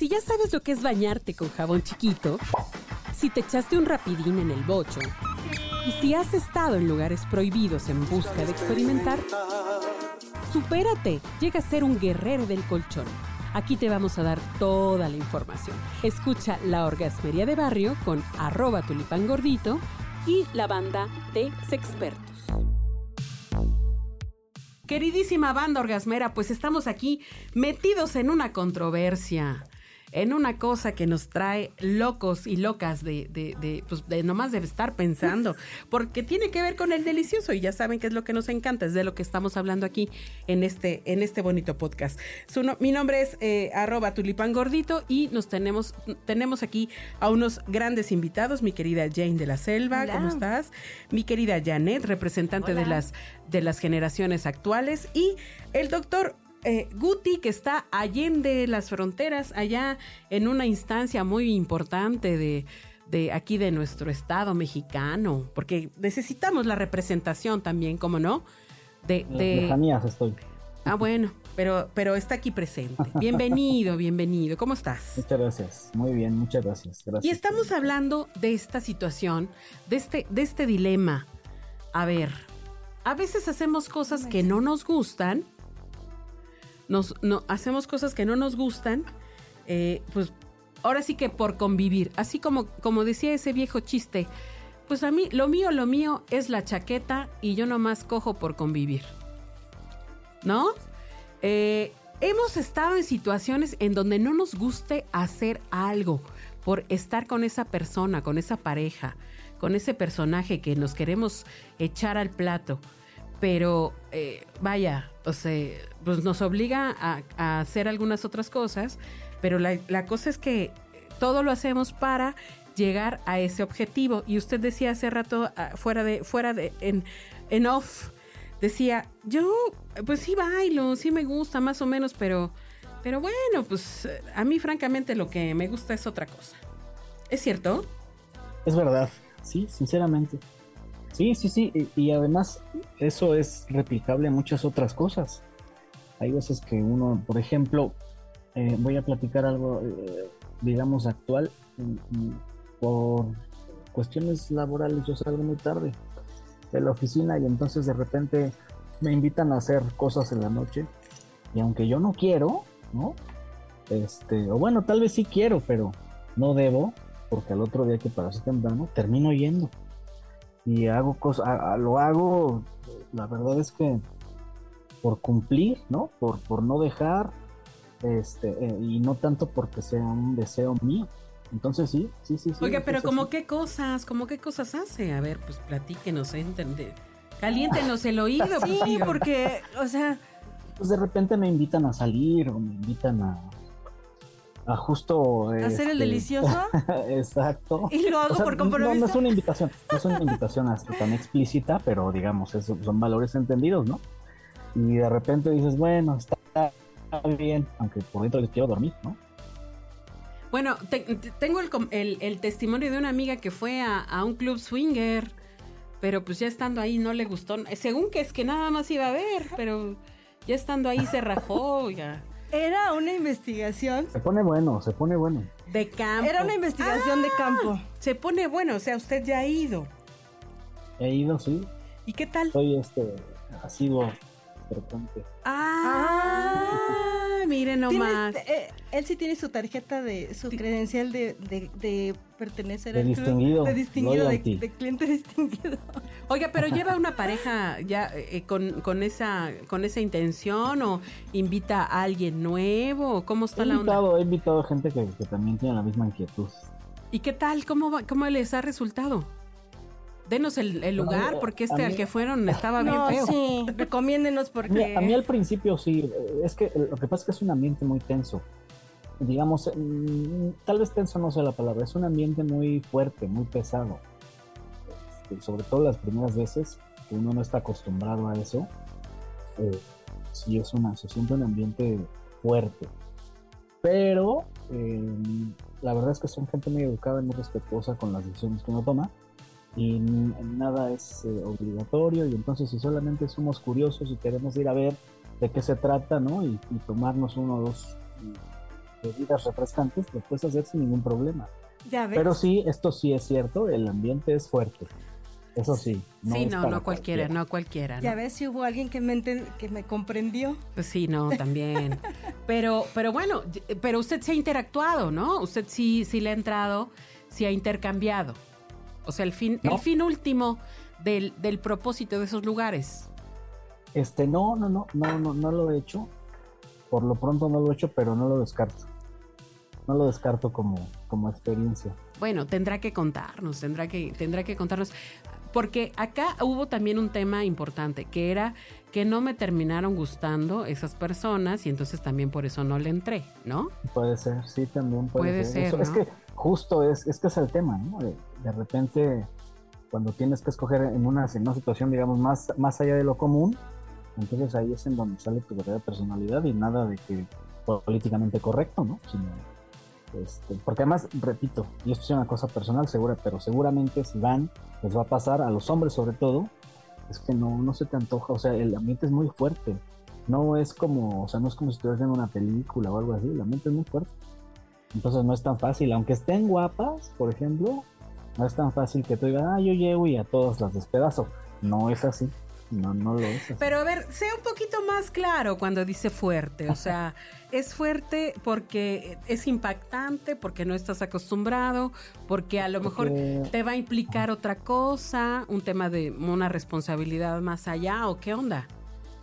Si ya sabes lo que es bañarte con jabón chiquito, si te echaste un rapidín en el bocho, y si has estado en lugares prohibidos en busca de experimentar, supérate, llega a ser un guerrero del colchón. Aquí te vamos a dar toda la información. Escucha La Orgasmería de Barrio con arroba tulipangordito y la banda de Sexpertos. Queridísima banda orgasmera, pues estamos aquí metidos en una controversia en una cosa que nos trae locos y locas de, de, de, pues de nomás de estar pensando, porque tiene que ver con el delicioso y ya saben que es lo que nos encanta, es de lo que estamos hablando aquí en este, en este bonito podcast. Su mi nombre es eh, arroba tulipán gordito y nos tenemos, tenemos aquí a unos grandes invitados, mi querida Jane de la Selva, ¿cómo estás? Mi querida Janet, representante de las, de las generaciones actuales y el doctor eh, Guti, que está allende las fronteras, allá en una instancia muy importante de, de aquí de nuestro estado mexicano, porque necesitamos la representación también, ¿cómo no? De, de... estoy. Ah, bueno, pero, pero está aquí presente. Bienvenido, bienvenido. ¿Cómo estás? Muchas gracias. Muy bien, muchas gracias. gracias. Y estamos hablando de esta situación, de este, de este dilema. A ver, a veces hacemos cosas que no nos gustan nos, no, hacemos cosas que no nos gustan, eh, pues ahora sí que por convivir. Así como, como decía ese viejo chiste, pues a mí, lo mío, lo mío es la chaqueta y yo nomás cojo por convivir. ¿No? Eh, hemos estado en situaciones en donde no nos guste hacer algo por estar con esa persona, con esa pareja, con ese personaje que nos queremos echar al plato. Pero eh, vaya, o sea, pues nos obliga a, hacer algunas otras cosas, pero la, cosa es que todo lo hacemos para llegar a ese objetivo. Y usted decía hace rato, ah, fuera de, fuera de, en, en off, decía, yo, pues sí bailo, sí me gusta más o menos, pero, pero bueno, pues a mí francamente lo que me gusta es otra cosa. ¿Es cierto? Es verdad, sí, sinceramente. Sí, sí, sí, y, además eso es replicable a muchas otras cosas. Hay veces que uno, por ejemplo, eh, voy a platicar algo, eh, digamos, actual. Por cuestiones laborales yo salgo muy tarde de la oficina y entonces de repente me invitan a hacer cosas en la noche y aunque yo no quiero, ¿no? Este, o bueno, tal vez sí quiero, pero no debo, porque al otro día que pararse temprano termino yendo y hago cosas, lo hago, la verdad es que por cumplir, ¿no? Por, por no dejar, este, eh, y no tanto porque sea un deseo mío. Entonces sí, sí, sí, sí. Oiga, pero como qué cosas, como qué cosas hace? A ver, pues platíquenos, ¿eh? caliéntenos el oído. sí, pues, porque, o sea... Pues de repente me invitan a salir o me invitan a, justo... ¿Hacer el este, delicioso? exacto. Y lo hago por compromiso. No, no, es una invitación, no es una invitación hasta tan explícita, pero digamos, son valores entendidos, ¿no? Y de repente dices, bueno, está bien, aunque por dentro les quiero dormir, ¿no? Bueno, tengo el, el, testimonio de una amiga que fue a, a, un club swinger, pero pues ya estando ahí no le gustó, según que es que nada más iba a ver, pero ya estando ahí se rajó, ya. Era una investigación. Se pone bueno, se pone bueno. De campo. Era una investigación de ah, campo. Se pone bueno, o sea, usted ya ha ido. He ido, sí. ¿Y qué tal? Soy este, ha sido Ah, ah miren nomás. Eh, él sí tiene su tarjeta de su credencial de, de, pertenecer al distinguido, club. De distinguido, de, cliente distinguido. Oiga, pero lleva una pareja ya eh, con, con, esa con esa intención o invita a alguien nuevo cómo está la onda? He invitado gente que, que también tiene la misma inquietud. ¿Y qué tal? ¿Cómo, cómo les ha resultado? Denos el, lugar, porque este al que fueron estaba bien feo. Sí, recomiéndenos porque... A mí, al principio sí, es que lo que pasa es que es un ambiente muy tenso. Digamos, mm, tal vez tenso no sea la palabra, es un ambiente muy fuerte, muy pesado. Este, sobre todo las primeras veces, que uno no está acostumbrado a eso, eh, sí es una, se siente un ambiente fuerte. Pero eh, la verdad es que son gente muy educada y muy respetuosa con las decisiones que uno toma y nada es eh, obligatorio y entonces si solamente somos curiosos y queremos ir a ver de qué se trata, ¿no? Y, tomarnos uno o dos bebidas refrescantes, lo puedes hacer sin ningún problema. Ya ves. Pero sí, esto sí es cierto, el ambiente es fuerte. Eso sí. sí, es no, no cualquiera, no cualquiera. ¿no? Ya ves si hubo alguien que me, enten- que me comprendió. Pues sí, no, también. pero, pero bueno, y- pero usted se ha interactuado, ¿no? Usted sí, sí le ha entrado, sí ha intercambiado. O sea, el fin, No. el fin último del, del propósito de esos lugares. Este, no, no, no, no, no, no lo he hecho. Por lo pronto no lo he hecho, pero no lo descarto. No lo descarto como, como experiencia. Bueno, tendrá que contarnos, tendrá que, tendrá que contarnos. Porque acá hubo también un tema importante, que era que no me terminaron gustando esas personas y entonces también por eso no le entré, ¿no? Puede ser, sí, también puede, Puede ser. ser, Eso- Es que justo es, es que es el tema, ¿no? De, repente, cuando tienes que escoger en una, en una situación, digamos, más, más allá de lo común, entonces ahí es en donde sale tu verdadera personalidad y nada de que políticamente correcto, ¿no? Este, porque además, repito, y esto es una cosa personal segura, pero seguramente si van, les va a pasar a los hombres sobre todo, es que no, no se te antoja, o sea, el ambiente es muy fuerte. No es como, o sea, no es como si estuvieras viendo una película o algo así, el ambiente es muy fuerte. Entonces no es tan fácil, aunque estén guapas, por ejemplo, no es tan fácil que tú digas, ah, yo llego y a todas las despedazo. No es así, no, no lo es así. Pero a ver, sea un poquito más claro cuando dice fuerte. O sea, es fuerte porque es impactante, porque no estás acostumbrado, porque a lo mejor te va a implicar otra cosa, un tema de una responsabilidad más allá o qué onda.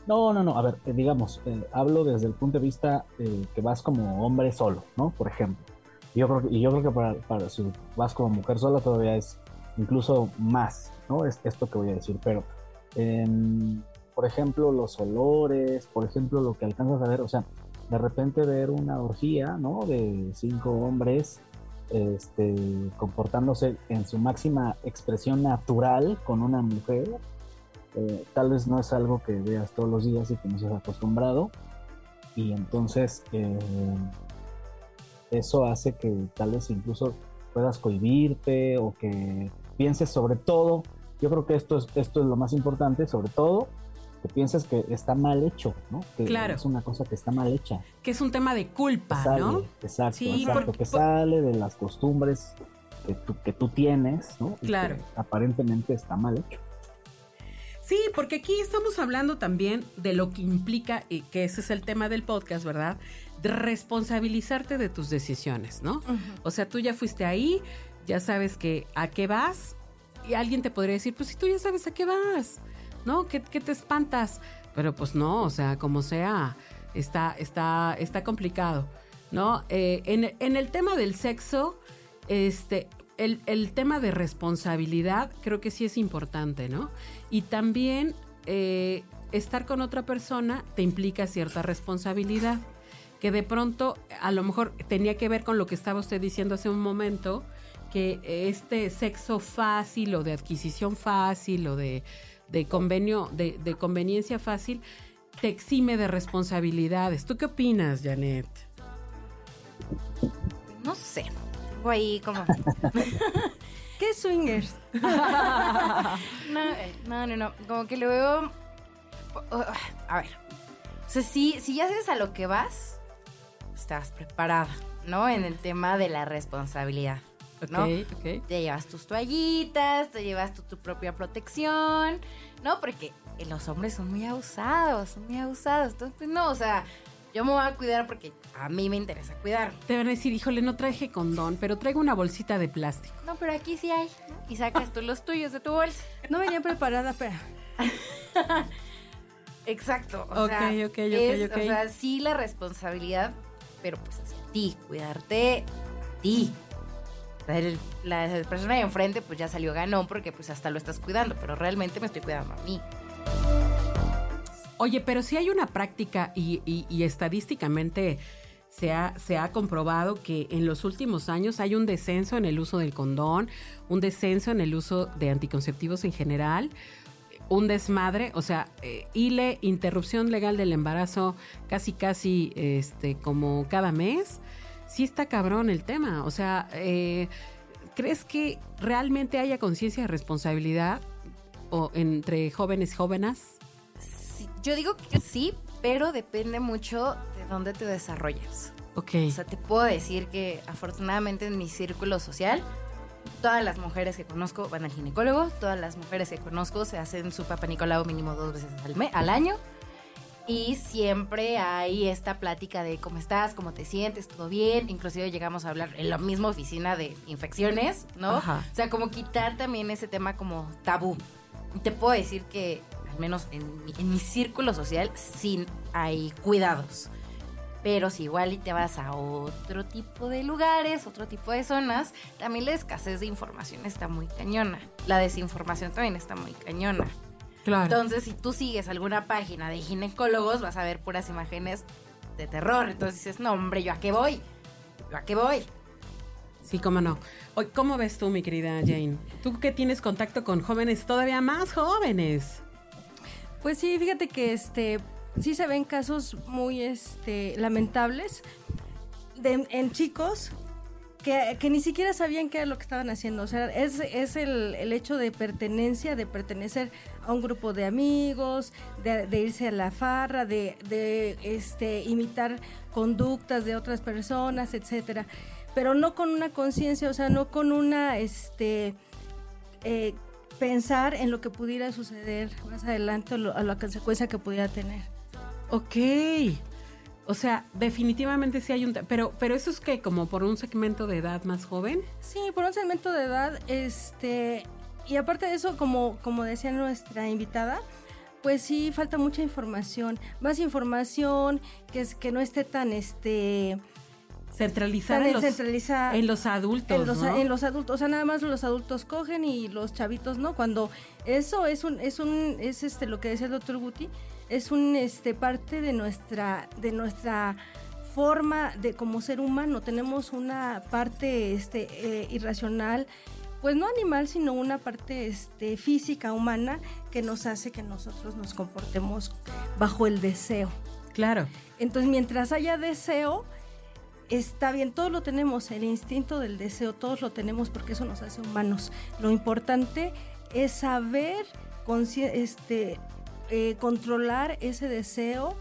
No, no, no, a ver, eh, digamos, eh, hablo desde el punto de vista eh, que vas como hombre solo, ¿no? Por ejemplo. Yo creo y yo creo que para, para si vas como mujer sola todavía es incluso más, ¿no? Es esto que voy a decir, pero, em, por ejemplo, los olores, por ejemplo, lo que alcanzas a ver, o sea, de repente ver una orgía, ¿no? De cinco hombres este, comportándose en su máxima expresión natural con una mujer, eh, tal vez no es algo que veas todos los días y que no seas acostumbrado. Y entonces eh, eso hace que tal vez incluso puedas cohibirte o que pienses sobre todo. Yo creo que esto es, esto es lo más importante, sobre todo que pienses que está mal hecho, ¿no? Que Claro. es una cosa que está mal hecha. Que es un tema de Que culpa, sale, ¿no? exacto, Sí, exacto, porque- que sale de las costumbres que tú, que tú tienes, ¿no? Y Claro. que aparentemente está mal hecho. Sí, porque aquí estamos hablando también de lo que implica, y que ese es el tema del podcast, ¿verdad? De responsabilizarte de tus decisiones, ¿no? O sea, tú ya fuiste ahí, ya sabes que a qué vas, y alguien te podría decir, pues si tú ya sabes a qué vas, ¿no? ¿Qué, qué te espantas? Pero pues no, o sea, como sea, está, está, está complicado, ¿no? Eh, en, en el tema del sexo, este, el, el tema de responsabilidad creo que sí es importante, ¿no? Y también eh, estar con otra persona te implica cierta responsabilidad, que de pronto a lo mejor tenía que ver con lo que estaba usted diciendo hace un momento, que este sexo fácil o de adquisición fácil o de, de convenio, de, de conveniencia fácil, te exime de responsabilidades. ¿Tú qué opinas, Janet? No sé. Tengo ahí como. ¿Qué swingers? No, eh, no, no, no. Como que lo veo. A ver. O sea, si, si ya sabes a lo que vas, estás preparada, ¿no? En el tema de la responsabilidad. ¿no? Ok, ok. Te llevas tus toallitas, te llevas tu, tu propia protección, ¿no? Porque los hombres son muy abusados, son muy abusados. Entonces, pues, no, o sea, yo me voy a cuidar porque a mí me interesa cuidar. Te van a decir, híjole, no traje condón, pero traigo una bolsita de plástico. No, pero aquí sí hay, ¿no? Y sacas tú los tuyos de tu bolsa. No venía preparada, pero Exacto. O Ok, sea, ok, ok, es, ok. O sea, sí la responsabilidad, pero pues hacia ti, cuidarte a ti. El- La persona de enfrente pues ya salió ganón porque pues hasta lo estás cuidando, pero realmente me estoy cuidando a mí. Oye, pero si hay una práctica y, y- y estadísticamente se ha, se ha comprobado que en los últimos años hay un descenso en el uso del condón, un descenso en el uso de anticonceptivos en general, un desmadre, o sea, eh, interrupción legal del embarazo, casi casi este, como cada mes. Sí está cabrón el tema, o sea, eh, ¿crees que realmente haya conciencia de responsabilidad o entre jóvenes y jóvenes? Yo digo que sí, pero depende mucho de dónde te desarrollas, Ok. O sea, te puedo decir que afortunadamente en mi círculo social, todas las mujeres que conozco van al ginecólogo, todas las mujeres que conozco se hacen su papá Nicolau mínimo dos veces al, me- al año. Y siempre hay esta plática de cómo estás, cómo te sientes, todo bien. Inclusive llegamos a hablar en la misma oficina de infecciones, ¿no? Ajá. O sea, como quitar también ese tema como tabú. Te puedo decir que, menos en mi, en mi círculo social, sí hay cuidados. Pero si igual y te vas a otro tipo de lugares, otro tipo de zonas, también la escasez de información está muy cañona. La desinformación también está muy cañona. Claro. Entonces, si tú sigues alguna página de ginecólogos, vas a ver puras imágenes de terror. Entonces dices, no, hombre, ¿yo a qué voy? ¿Yo a qué voy? Sí, cómo no. ¿Cómo ves tú, mi querida Jane? Tú que tienes contacto con jóvenes todavía más jóvenes. Pues sí, fíjate que este sí se ven casos muy este lamentables de, en chicos que, que ni siquiera sabían qué era lo que estaban haciendo. O sea, es, es el, el hecho de pertenencia, de pertenecer a un grupo de amigos, de, irse a la farra, de, de este, imitar conductas de otras personas, etcétera. Pero no con una conciencia, o sea, no con una este eh, pensar en lo que pudiera suceder más adelante o lo- a la consecuencia que pudiera tener. Ok. O sea, definitivamente sí hay un... Pero, pero eso es que como por un segmento de edad más joven. Sí, por un segmento de edad, este, y aparte de eso, como, como decía nuestra invitada, pues sí falta mucha información, más información que es que no esté tan este Centralizada tan en los, en los adultos, en los, ¿no? en los adultos, o sea, nada más los adultos cogen y los chavitos no, cuando eso es un es un es este lo que decía el doctor Guti, es un este parte de nuestra de nuestra forma de como ser humano, tenemos una parte este eh, irracional pues no animal, sino una parte este, física, humana, que nos hace que nosotros nos comportemos bajo el deseo. Claro. Entonces, mientras haya deseo, está bien, todos lo tenemos, el instinto del deseo, todos lo tenemos porque eso nos hace humanos. Lo importante es saber este, eh, controlar ese deseo,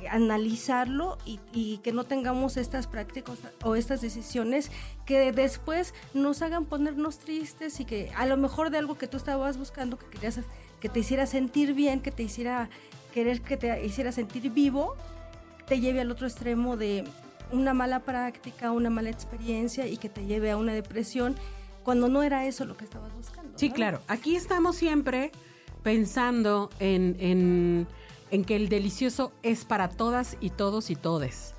eh, analizarlo y, y que no tengamos estas prácticas o estas decisiones que después nos hagan ponernos tristes y que a lo mejor de algo que tú estabas buscando, que querías que te hiciera sentir bien, que te hiciera querer que te hiciera sentir vivo, te lleve al otro extremo de una mala práctica, una mala experiencia y que te lleve a una depresión cuando no era eso lo que estabas buscando. Sí, ¿no? claro. Aquí estamos siempre pensando en, en, en que el delicioso es para todas y todos y todes,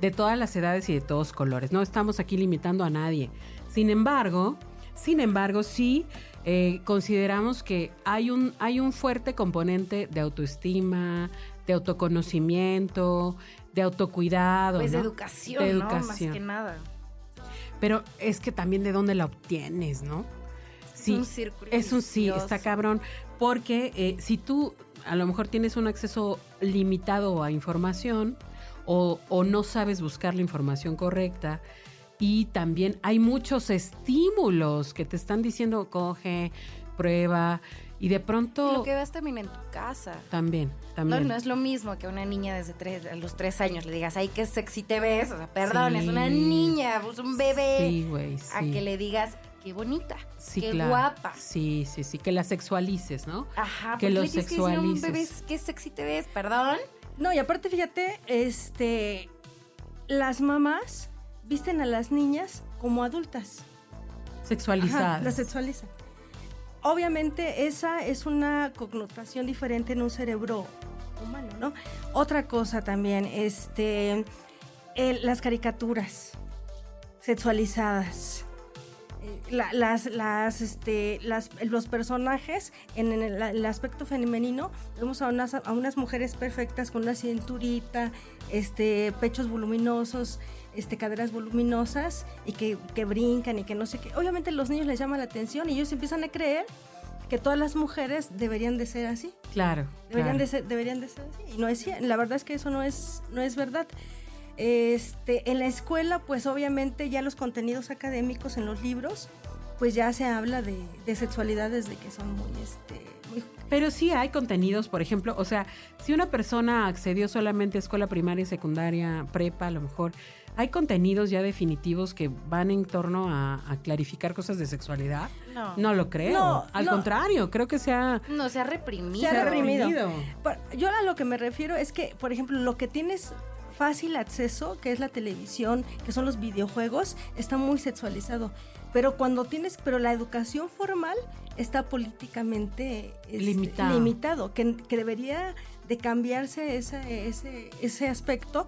de todas las edades y de todos colores. No estamos aquí limitando a nadie. Sin embargo, sin embargo, sí eh, consideramos que hay un, hay un fuerte componente de autoestima, de autoconocimiento, de autocuidado. Pues de educación, De ¿no? Más educación. que nada. Pero es que también de dónde la obtienes, ¿no? Es un círculo Es un sí, está cabrón. Porque eh, si tú a lo mejor tienes un acceso limitado a información o, o no sabes buscar la información correcta y también hay muchos estímulos que te están diciendo coge, prueba y de pronto Lo que ves también en tu casa. también, No, también. no es lo mismo que a una niña desde tres, a los tres años le digas, ay, qué sexy te ves. O sea, perdón, Sí. es una niña, pues un bebé. Sí, güey, A que le digas, qué bonita, Sí, qué claro. guapa. Sí, sí, sí, que la sexualices, ¿no? Ajá, Que ¿por qué lo le tienes que un sexualices. bebé, qué sexy te ves, perdón. No, y aparte, fíjate, este, las mamás visten a las niñas como adultas. Sexualizadas. Ajá, las sexualizan. Obviamente esa es una connotación diferente en un cerebro humano, ¿no? Otra cosa también, este, el- las caricaturas sexualizadas. Eh, la- las, las, este, los personajes en el, el aspecto femenino, vemos a unas, a unas mujeres perfectas con una cinturita, este, pechos voluminosos, este, caderas voluminosas y que, que brincan y que no sé qué. Obviamente los niños les llama la atención y ellos empiezan a creer que todas las mujeres deberían de ser así. Claro. Deberían, claro. de ser, deberían de ser así. Y no es, la verdad es que eso no es, no es verdad. Este, en la escuela, pues obviamente ya los contenidos académicos en los libros, pues ya se habla de, de sexualidad desde que son muy, este, muy Pero sí hay contenidos, por ejemplo, o sea, si una persona accedió solamente a escuela primaria, secundaria, prepa, a lo mejor ¿Hay contenidos ya definitivos que van en torno a, a clarificar cosas de sexualidad? No. No lo creo. No, Al no. contrario, creo que se ha, No, se ha reprimido. Se ha reprimido. Yo a lo que me refiero es que, por ejemplo, lo que tienes fácil acceso, que es la televisión, que son los videojuegos, está muy sexualizado. Pero cuando tienes, pero la educación formal está políticamente este, Limitado. limitado, que, que debería de cambiarse ese, ese, ese aspecto.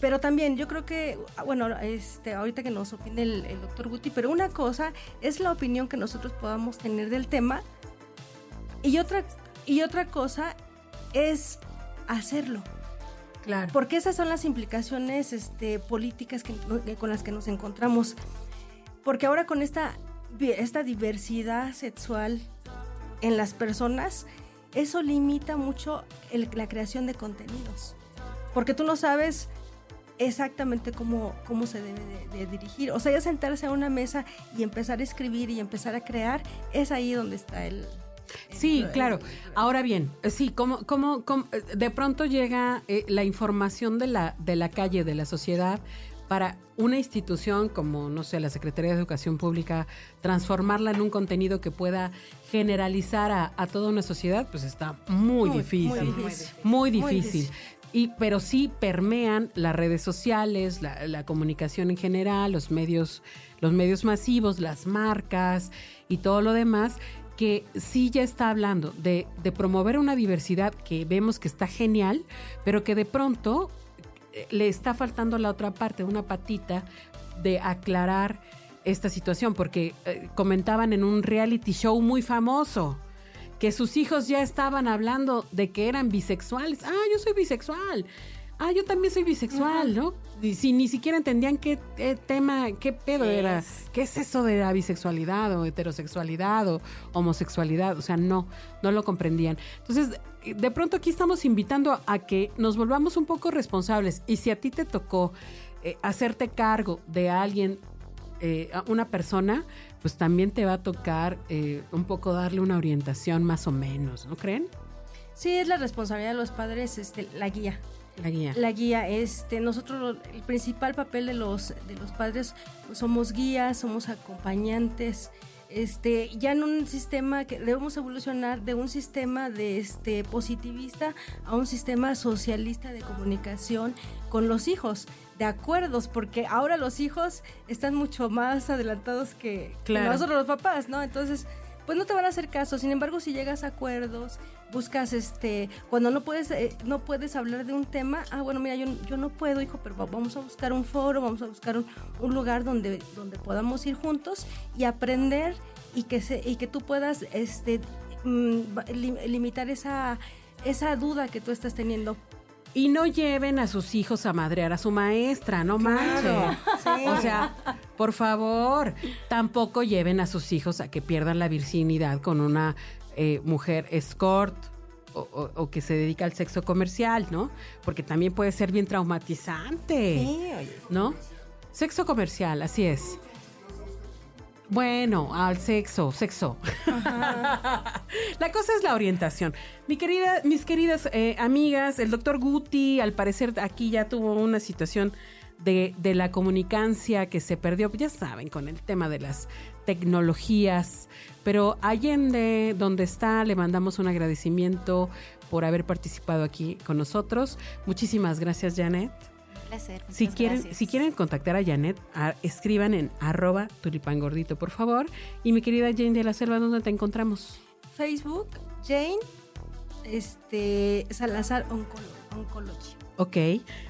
Pero también yo creo que, ah, bueno, este, ahorita que nos opine el, el doctor Guti, pero una cosa es la opinión que nosotros podamos tener del tema y otra, y otra cosa es hacerlo. Claro. Porque esas son las implicaciones este, políticas que, que- con las que nos encontramos. Porque ahora con esta, esta diversidad sexual en las personas, eso limita mucho el- la creación de contenidos. Porque tú no sabes exactamente cómo, cómo se debe de, de dirigir. O sea, ya sentarse a una mesa y empezar a escribir y empezar a crear, es ahí donde está el... el- Sí, el- claro. Ahora bien, eh, sí, como, como, como, eh, de pronto llega eh, la información de la, de la calle, de la sociedad, para una institución como, no sé, la Secretaría de Educación Pública, transformarla en un contenido que pueda generalizar a, a toda una sociedad, pues está muy, Muy, difícil. muy difícil. Muy difícil. Y, pero sí permean las redes sociales, la, comunicación en general, los medios, los medios masivos, las marcas y todo lo demás, que sí ya está hablando de, de promover una diversidad que vemos que está genial, pero que de pronto eh, le está faltando la otra parte, una patita de aclarar esta situación, porque eh, comentaban en un reality show muy famoso que sus hijos ya estaban hablando de que eran bisexuales. Ah, yo soy bisexual. Ah, yo también soy bisexual, ¿no? Y si ni siquiera entendían qué tema, qué pedo ¿Qué era, qué es eso de la bisexualidad o heterosexualidad o homosexualidad, o sea, no, no lo comprendían. Entonces, de pronto aquí estamos invitando a que nos volvamos un poco responsables y si a ti te tocó eh, hacerte cargo de alguien, eh, una persona, pues también te va a tocar eh, un poco darle una orientación más o menos, ¿no creen? Sí, es la responsabilidad de los padres, este, la guía. La guía. La guía, este, nosotros el principal papel de los de los padres pues, somos guías, somos acompañantes, este, ya en un sistema que debemos evolucionar de un sistema de este positivista a un sistema socialista de comunicación con los hijos, de acuerdos, porque ahora los hijos están mucho más adelantados que, que Claro. nosotros los papás, ¿no? Entonces, pues no te van a hacer caso. Sin embargo, si llegas a acuerdos, buscas este, cuando no puedes, eh, no puedes hablar de un tema, ah, bueno, mira, yo, yo no puedo, hijo, pero va- vamos a buscar un foro, vamos a buscar un, un lugar donde, donde podamos ir juntos y aprender y que se, y que tú puedas este mm, limitar esa, esa duda que tú estás teniendo. Y no lleven a sus hijos a madrear a su maestra, no manchen. Sí. O sea, por favor, tampoco lleven a sus hijos a que pierdan la virginidad con una eh, mujer escort o, o- o que se dedica al sexo comercial, ¿no? Porque también puede ser bien traumatizante. Sí, oye. ¿no? Sexo comercial, así es. Bueno, al sexo, sexo. la cosa es la orientación. Mi querida, mis queridas eh, amigas, el doctor Guti, al parecer aquí ya tuvo una situación de, de la comunicancia que se perdió, ya saben, con el tema de las tecnologías. Pero Allende, donde está, le mandamos un agradecimiento por haber participado aquí con nosotros. Muchísimas gracias, Janet. Un placer. Si quieren, gracias. si quieren contactar a Janet, a- escriban en arroba tulipangordito, por favor. Y mi querida Jane de la Selva, ¿dónde te encontramos? Facebook, Jane, este, Salazar Oncolo- Oncology. Ok,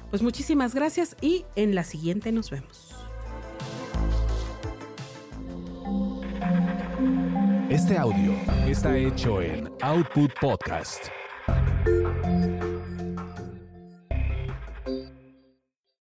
pues muchísimas gracias y en la siguiente nos vemos. Este audio está hecho en Output Podcast.